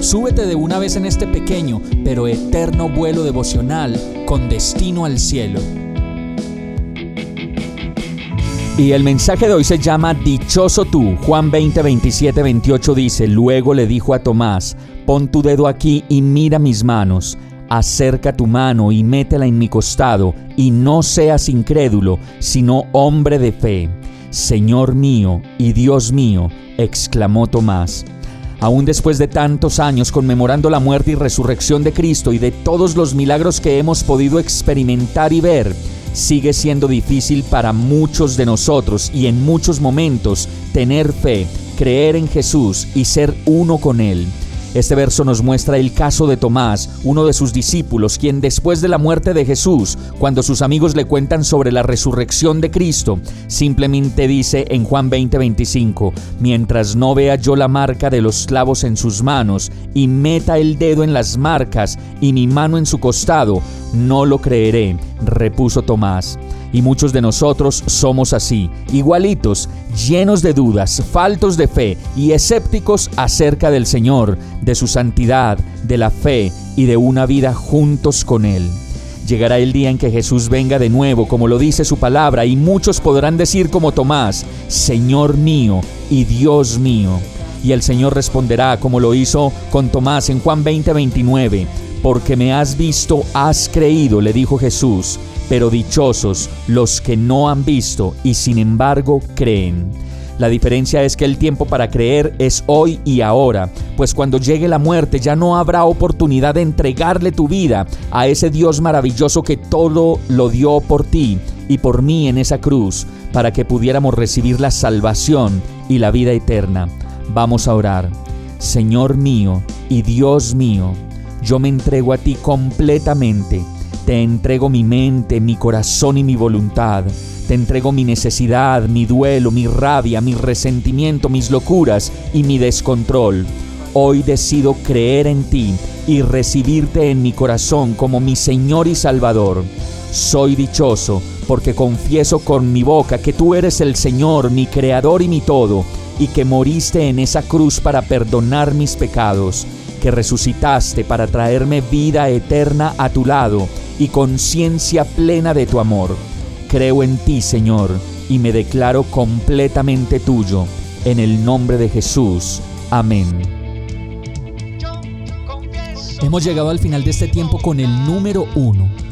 súbete de una vez en este pequeño pero eterno vuelo devocional con destino al cielo. Y el mensaje de hoy se llama Dichoso tú. Juan 20, 27, 28 dice, luego le dijo a Tomás, pon tu dedo aquí y mira mis manos acerca tu mano y métela en mi costado, y no seas incrédulo, sino hombre de fe. Señor mío y Dios mío, exclamó Tomás. Aún después de tantos años conmemorando la muerte y resurrección de Cristo y de todos los milagros que hemos podido experimentar y ver, sigue siendo difícil para muchos de nosotros y en muchos momentos tener fe, creer en Jesús y ser uno con Él. Este verso nos muestra el caso de Tomás, uno de sus discípulos, quien después de la muerte de Jesús, cuando sus amigos le cuentan sobre la resurrección de Cristo, simplemente dice en Juan 20:25, mientras no vea yo la marca de los clavos en sus manos y meta el dedo en las marcas y mi mano en su costado, no lo creeré, repuso Tomás. Y muchos de nosotros somos así, igualitos, llenos de dudas, faltos de fe y escépticos acerca del Señor, de su santidad, de la fe y de una vida juntos con Él. Llegará el día en que Jesús venga de nuevo, como lo dice su palabra, y muchos podrán decir como Tomás, Señor mío y Dios mío. Y el Señor responderá como lo hizo con Tomás en Juan 20:29, porque me has visto, has creído, le dijo Jesús pero dichosos los que no han visto y sin embargo creen. La diferencia es que el tiempo para creer es hoy y ahora, pues cuando llegue la muerte ya no habrá oportunidad de entregarle tu vida a ese Dios maravilloso que todo lo dio por ti y por mí en esa cruz, para que pudiéramos recibir la salvación y la vida eterna. Vamos a orar. Señor mío y Dios mío, yo me entrego a ti completamente te entrego mi mente, mi corazón y mi voluntad. Te entrego mi necesidad, mi duelo, mi rabia, mi resentimiento, mis locuras y mi descontrol. Hoy decido creer en ti y recibirte en mi corazón como mi Señor y Salvador. Soy dichoso porque confieso con mi boca que tú eres el Señor, mi Creador y mi todo, y que moriste en esa cruz para perdonar mis pecados, que resucitaste para traerme vida eterna a tu lado y conciencia plena de tu amor. Creo en ti, Señor, y me declaro completamente tuyo. En el nombre de Jesús. Amén. Hemos llegado al final de este tiempo con el número uno.